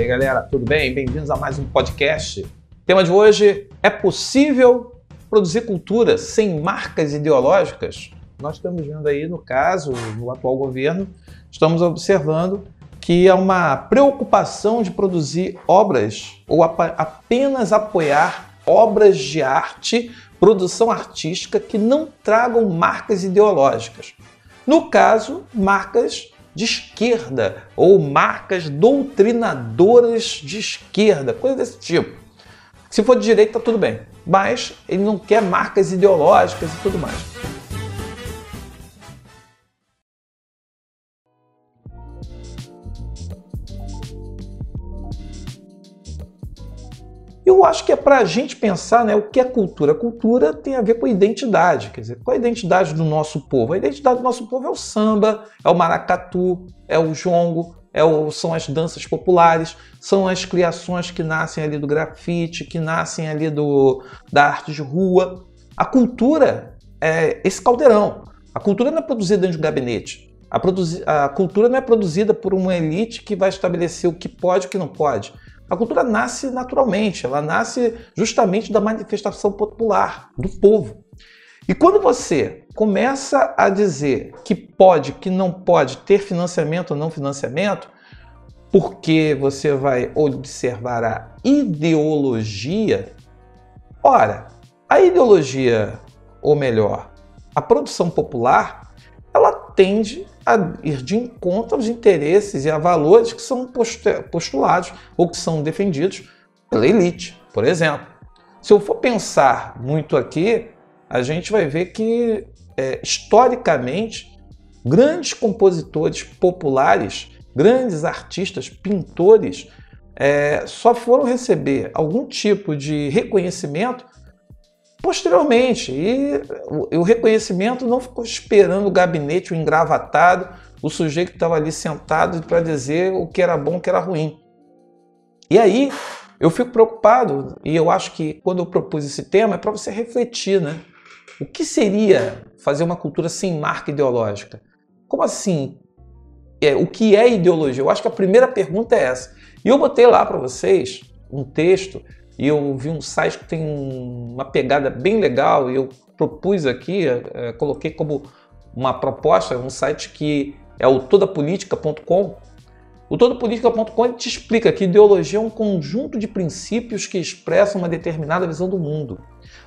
E aí, galera, tudo bem? Bem-vindos a mais um podcast. O tema de hoje é possível produzir cultura sem marcas ideológicas? Nós estamos vendo aí, no caso, no atual governo, estamos observando que há uma preocupação de produzir obras ou apenas apoiar obras de arte, produção artística que não tragam marcas ideológicas. No caso, marcas de esquerda ou marcas doutrinadoras de esquerda, coisa desse tipo. Se for de direita, tá tudo bem, mas ele não quer marcas ideológicas e tudo mais. Eu acho que é para a gente pensar né, o que é cultura. Cultura tem a ver com identidade. Quer dizer, qual é a identidade do nosso povo? A identidade do nosso povo é o samba, é o maracatu, é o jongo, é o, são as danças populares, são as criações que nascem ali do grafite, que nascem ali do, da arte de rua. A cultura é esse caldeirão. A cultura não é produzida dentro de um gabinete. A, a cultura não é produzida por uma elite que vai estabelecer o que pode e o que não pode. A cultura nasce naturalmente, ela nasce justamente da manifestação popular, do povo. E quando você começa a dizer que pode, que não pode ter financiamento ou não financiamento, porque você vai observar a ideologia, ora, a ideologia, ou melhor, a produção popular, ela tende a ir de encontro aos interesses e a valores que são postulados ou que são defendidos pela elite, por exemplo. Se eu for pensar muito aqui, a gente vai ver que, é, historicamente, grandes compositores populares, grandes artistas, pintores, é, só foram receber algum tipo de reconhecimento posteriormente. E o, reconhecimento não ficou esperando o gabinete, o engravatado, o sujeito que estava ali sentado para dizer o que era bom, o que era ruim. E aí eu fico preocupado, e eu acho que quando eu propus esse tema é para você refletir, né? O que seria fazer uma cultura sem marca ideológica? Como assim? É, o que é ideologia? Eu acho que a primeira pergunta é essa. E eu botei lá para vocês um texto e eu vi um site que tem uma pegada bem legal e eu propus aqui, é, coloquei como uma proposta, um site que é o todapolitica.com. O todapolitica.com te explica que ideologia é um conjunto de princípios que expressam uma determinada visão do mundo.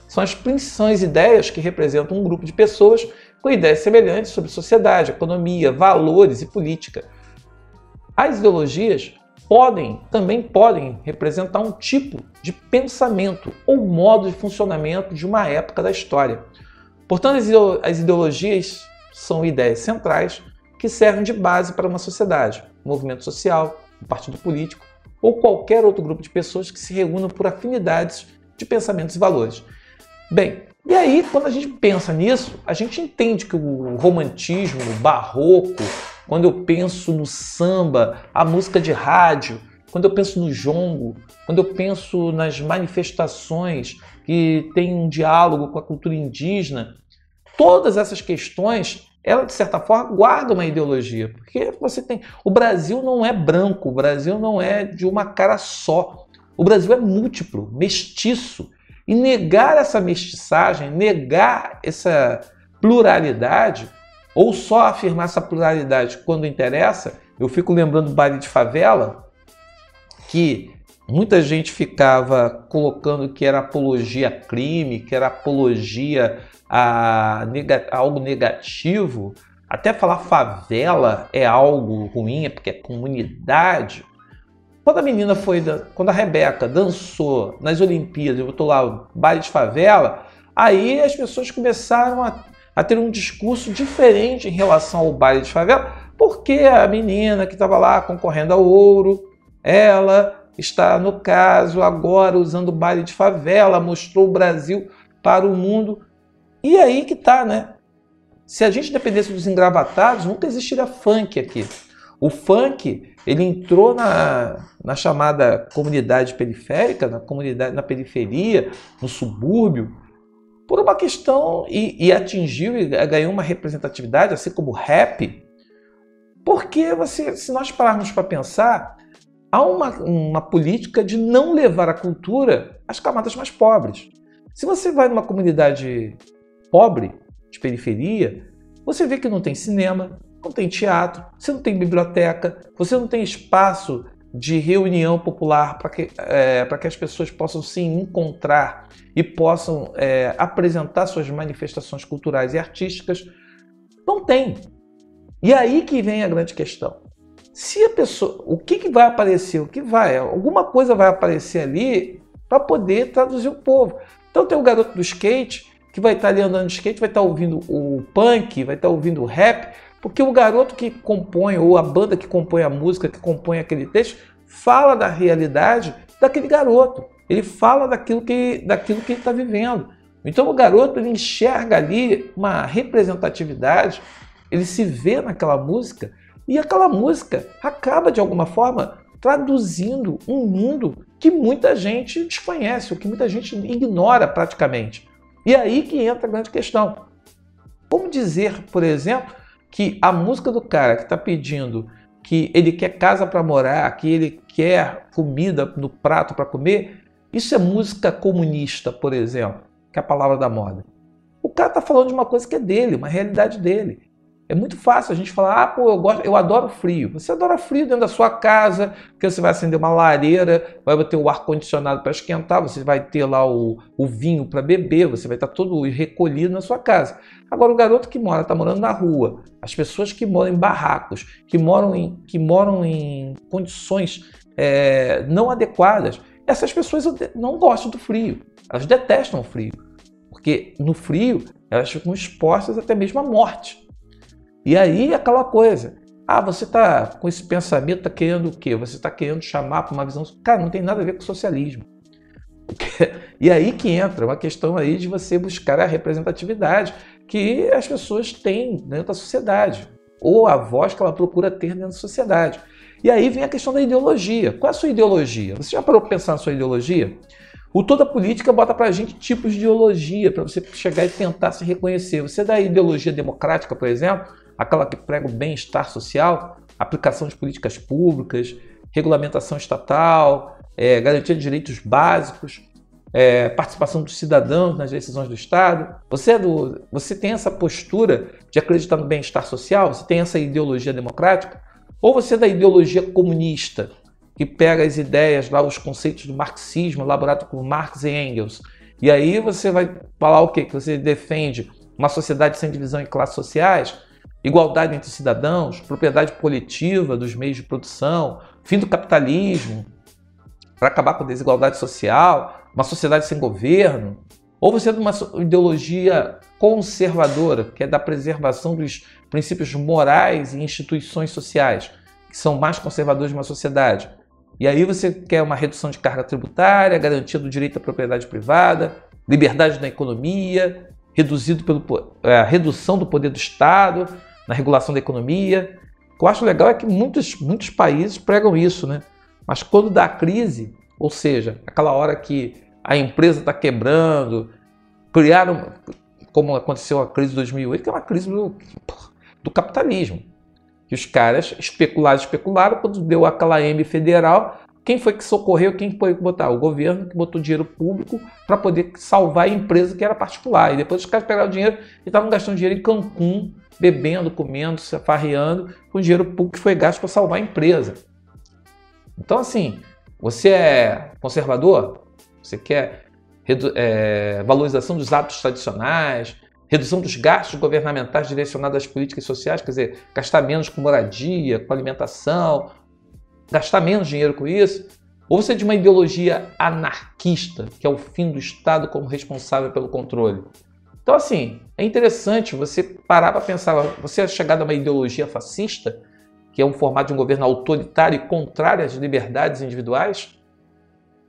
São as, são as ideias que representam um grupo de pessoas com ideias semelhantes sobre sociedade, economia, valores e política. As ideologias podem, também podem representar um tipo de pensamento ou modo de funcionamento de uma época da história. Portanto, as ideologias são ideias centrais que servem de base para uma sociedade, um movimento social, um partido político ou qualquer outro grupo de pessoas que se reúnam por afinidades de pensamentos e valores. Bem, e aí, quando a gente pensa nisso, a gente entende que o romantismo, o barroco, quando eu penso no samba, a música de rádio, quando eu penso no jongo, quando eu penso nas manifestações que têm um diálogo com a cultura indígena, todas essas questões, ela de certa forma guarda uma ideologia, porque você tem, o Brasil não é branco, o Brasil não é de uma cara só. O Brasil é múltiplo, mestiço. E negar essa mestiçagem, negar essa pluralidade, ou só afirmar essa pluralidade quando interessa, eu fico lembrando do baile de favela, que muita gente ficava colocando que era apologia a crime, que era apologia a, neg a algo negativo. Até falar favela é algo ruim, é porque é comunidade. Quando a menina foi, quando a Rebeca dançou nas Olimpíadas, eu botou lá baile de favela, aí as pessoas começaram a a ter um discurso diferente em relação ao baile de favela, porque a menina que estava lá concorrendo ao ouro, ela está, no caso, agora usando o baile de favela, mostrou o Brasil para o mundo. E aí que tá, né? Se a gente dependesse dos engravatados, nunca existiria funk aqui. O funk, ele entrou na, na chamada comunidade periférica, na comunidade, na periferia, no subúrbio, por uma questão e, e atingiu e ganhou uma representatividade, assim como o rap, porque você, se nós pararmos para pensar, há uma, uma política de não levar a cultura às camadas mais pobres. Se você vai numa comunidade pobre, de periferia, você vê que não tem cinema, não tem teatro, você não tem biblioteca, você não tem espaço de reunião popular para que, é, que as pessoas possam se encontrar e possam é, apresentar suas manifestações culturais e artísticas. Não tem. E aí que vem a grande questão. Se a pessoa, o que, que vai aparecer? O que vai? Alguma coisa vai aparecer ali para poder traduzir o povo. Então tem o garoto do skate que vai estar ali andando de skate, vai estar ouvindo o punk, vai estar ouvindo o rap, porque o garoto que compõe, ou a banda que compõe a música, que compõe aquele texto, fala da realidade daquele garoto. Ele fala daquilo que, daquilo que ele está vivendo. Então o garoto ele enxerga ali uma representatividade, ele se vê naquela música e aquela música acaba de alguma forma traduzindo um mundo que muita gente desconhece, ou que muita gente ignora praticamente. E aí que entra a grande questão. Como dizer, por exemplo, que a música do cara que está pedindo que ele quer casa para morar, que ele quer comida no prato para comer, isso é música comunista, por exemplo, que é a palavra da moda. O cara está falando de uma coisa que é dele, uma realidade dele. É muito fácil a gente falar, ah, pô, eu, gosto, eu adoro frio. Você adora frio dentro da sua casa, porque você vai acender uma lareira, vai ter o ar-condicionado para esquentar, você vai ter lá o, o vinho para beber, você vai estar todo recolhido na sua casa. Agora, o garoto que mora, está morando na rua, as pessoas que moram em barracos, que moram em, que moram em condições é, não adequadas, essas pessoas não gostam do frio, elas detestam o frio, porque no frio elas ficam expostas até mesmo à morte. E aí aquela coisa. Ah, você está com esse pensamento, está querendo o quê? Você está querendo chamar para uma visão. Cara, não tem nada a ver com socialismo. E aí que entra uma questão aí de você buscar a representatividade que as pessoas têm dentro da sociedade, ou a voz que ela procura ter dentro da sociedade. E aí vem a questão da ideologia. Qual é a sua ideologia? Você já parou para pensar na sua ideologia? O toda política bota para a gente tipos de ideologia para você chegar e tentar se reconhecer. Você é da ideologia democrática, por exemplo, aquela que prega o bem-estar social, aplicação de políticas públicas, regulamentação estatal, é, garantia de direitos básicos, é, participação dos cidadãos nas decisões do Estado. Você, é do, você tem essa postura de acreditar no bem-estar social? Você tem essa ideologia democrática? Ou você é da ideologia comunista, que pega as ideias, lá, os conceitos do marxismo elaborado por Marx e Engels, e aí você vai falar o quê? Que você defende uma sociedade sem divisão em classes sociais, igualdade entre cidadãos, propriedade coletiva dos meios de produção, fim do capitalismo, para acabar com a desigualdade social, uma sociedade sem governo, ou você é de uma ideologia conservadora, que é da preservação dos princípios morais e instituições sociais, que são mais conservadores de uma sociedade. E aí você quer uma redução de carga tributária, garantia do direito à propriedade privada, liberdade na economia, reduzido pelo, é, redução do poder do Estado, na regulação da economia. O que eu acho legal é que muitos, muitos países pregam isso, né? Mas quando dá crise, ou seja, aquela hora que a empresa está quebrando, criaram, como aconteceu a crise de 2008, que é uma crise do, do capitalismo. Que os caras especularam, especularam, quando deu aquela M federal, quem foi que socorreu, quem foi que botar? O governo que botou dinheiro público para poder salvar a empresa que era particular. E depois os caras pegaram o dinheiro e estavam gastando dinheiro em Cancún, bebendo, comendo, se afarreando, com dinheiro público que foi gasto para salvar a empresa. Então, assim, você é conservador? Você quer é, valorização dos hábitos tradicionais, redução dos gastos governamentais direcionados às políticas sociais, quer dizer, gastar menos com moradia, com alimentação, gastar menos dinheiro com isso? Ou você é de uma ideologia anarquista, que é o fim do Estado como responsável pelo controle? Então, assim, é interessante você parar para pensar. Você é chegado a uma ideologia fascista, que é um formato de um governo autoritário e contrário às liberdades individuais?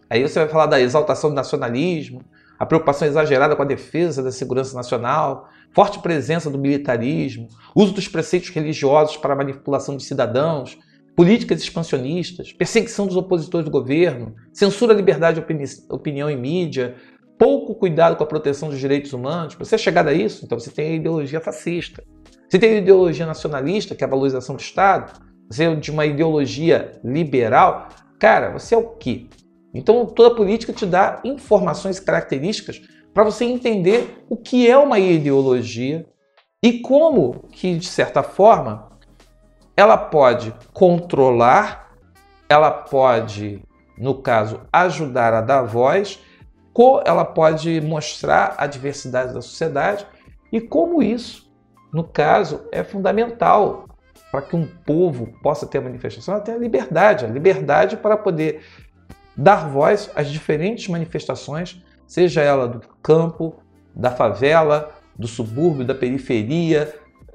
Aí você vai falar da exaltação do nacionalismo, a preocupação exagerada com a defesa da segurança nacional, forte presença do militarismo, uso dos preceitos religiosos para a manipulação dos cidadãos, políticas expansionistas, perseguição dos opositores do governo, censura à liberdade de opini opinião e mídia, pouco cuidado com a proteção dos direitos humanos. Você é chegado a isso, então você tem a ideologia fascista. Você tem a ideologia nacionalista, que é a valorização do Estado. Você é de uma ideologia liberal. Cara, você é o quê? Então toda política te dá informações e características para você entender o que é uma ideologia e como que, de certa forma, ela pode controlar, ela pode, no caso, ajudar a dar voz, ela pode mostrar a diversidade da sociedade e como isso, no caso, é fundamental para que um povo possa ter manifestação, ela tem a liberdade, a liberdade para poder dar voz às diferentes manifestações, seja ela do campo, da favela, do subúrbio, da periferia,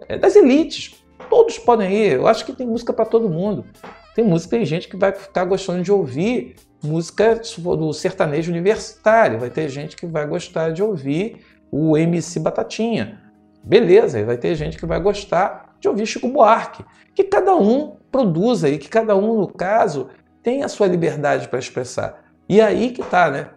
é, das elites. Todos podem ir. Eu acho que tem música para todo mundo. Tem música, tem gente que vai ficar gostando de ouvir música do sertanejo universitário. Vai ter gente que vai gostar de ouvir o MC Batatinha. Beleza, vai ter gente que vai gostar de ouvir Chico Buarque. Que cada um produza e que cada um, no caso, tem a sua liberdade para expressar. E aí que tá, né?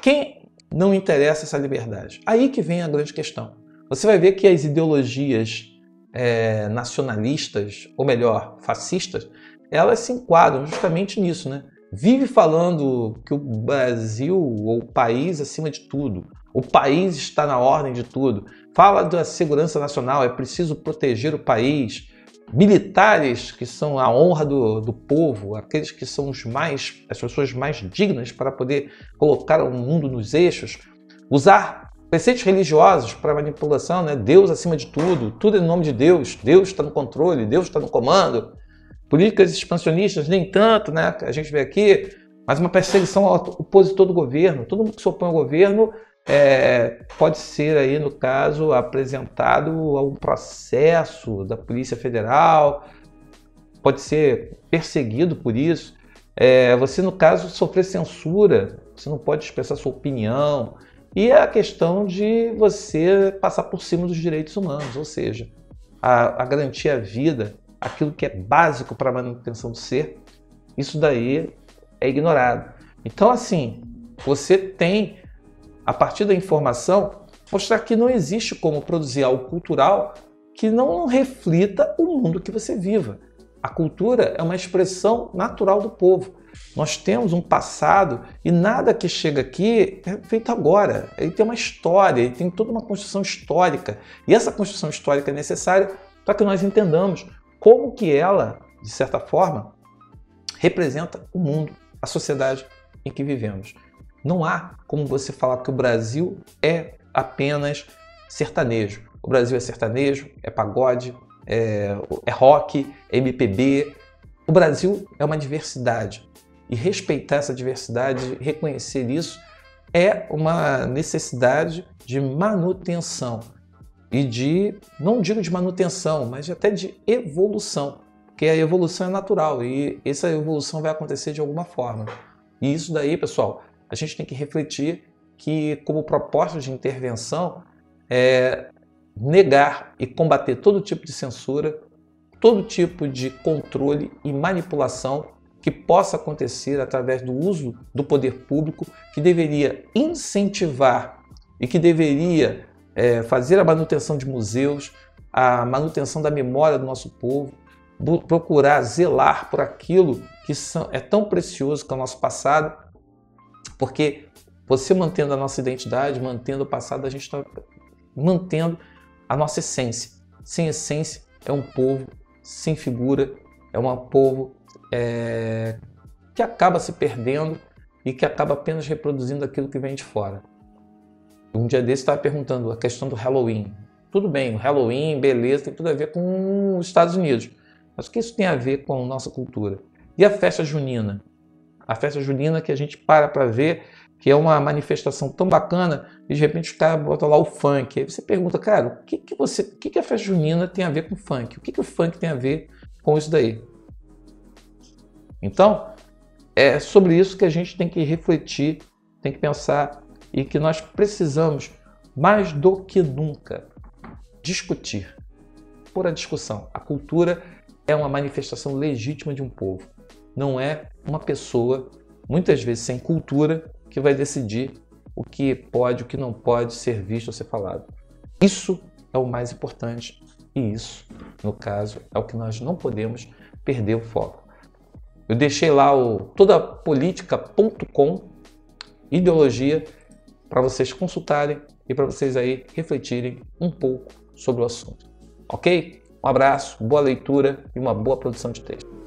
Quem não interessa essa liberdade? Aí que vem a grande questão. Você vai ver que as ideologias é, nacionalistas, ou melhor, fascistas, elas se enquadram justamente nisso, né? Vive falando que o Brasil, ou o país acima de tudo, o país está na ordem de tudo. Fala da segurança nacional, é preciso proteger o país. Militares que são a honra do, do povo, aqueles que são os mais, as pessoas mais dignas para poder colocar o mundo nos eixos. Usar preceitos religiosos para manipulação, né? Deus acima de tudo, tudo em nome de Deus, Deus está no controle, Deus está no comando. Políticas expansionistas, nem tanto, né? A gente vê aqui, mas uma perseguição ao opositor do governo. Todo mundo que se opõe ao governo é, pode ser aí, no caso, apresentado a um processo da Polícia Federal, pode ser perseguido por isso. É, você, no caso, sofrer censura, você não pode expressar sua opinião. E a questão de você passar por cima dos direitos humanos, ou seja, a, a garantir a vida, aquilo que é básico para a manutenção do ser, isso daí é ignorado. Então, assim, você tem a partir da informação, mostrar que não existe como produzir algo cultural que não reflita o mundo que você viva. A cultura é uma expressão natural do povo. Nós temos um passado e nada que chega aqui é feito agora. Ele tem uma história, ele tem toda uma construção histórica. E essa construção histórica é necessária para que nós entendamos como que ela, de certa forma, representa o mundo, a sociedade em que vivemos. Não há como você falar que o Brasil é apenas sertanejo. O Brasil é sertanejo, é pagode, é, é rock, é MPB. O Brasil é uma diversidade. E respeitar essa diversidade, reconhecer isso, é uma necessidade de manutenção. E de, não digo de manutenção, mas até de evolução. Porque a evolução é natural e essa evolução vai acontecer de alguma forma. E isso daí, pessoal, a gente tem que refletir que, como proposta de intervenção, é negar e combater todo tipo de censura, todo tipo de controle e manipulação que possa acontecer através do uso do poder público, que deveria incentivar e que deveria é, fazer a manutenção de museus, a manutenção da memória do nosso povo, procurar zelar por aquilo que são, é tão precioso que é o nosso passado porque você mantendo a nossa identidade, mantendo o passado, a gente está mantendo a nossa essência. Sem essência é um povo sem figura, é um povo é, que acaba se perdendo e que acaba apenas reproduzindo aquilo que vem de fora. Um dia desse estava perguntando a questão do Halloween. Tudo bem, o Halloween, beleza, tem tudo a ver com os Estados Unidos. Mas o que isso tem a ver com a nossa cultura? E a festa junina? a festa junina que a gente para para ver, que é uma manifestação tão bacana, e de repente os caras botam lá o funk. Aí você pergunta, cara, o que, que, você, o que, que a festa junina tem a ver com funk? O que, que o funk tem a ver com isso daí? Então, é sobre isso que a gente tem que refletir, tem que pensar e que nós precisamos, mais do que nunca, discutir. Por a discussão. A cultura é uma manifestação legítima de um povo não é uma pessoa, muitas vezes sem cultura, que vai decidir o que pode, o que não pode ser visto ou ser falado. Isso é o mais importante e isso, no caso, é o que nós não podemos perder o foco. Eu deixei lá o todapolitica.com ideologia para vocês consultarem e para vocês aí refletirem um pouco sobre o assunto. Ok? Um abraço, boa leitura e uma boa produção de texto.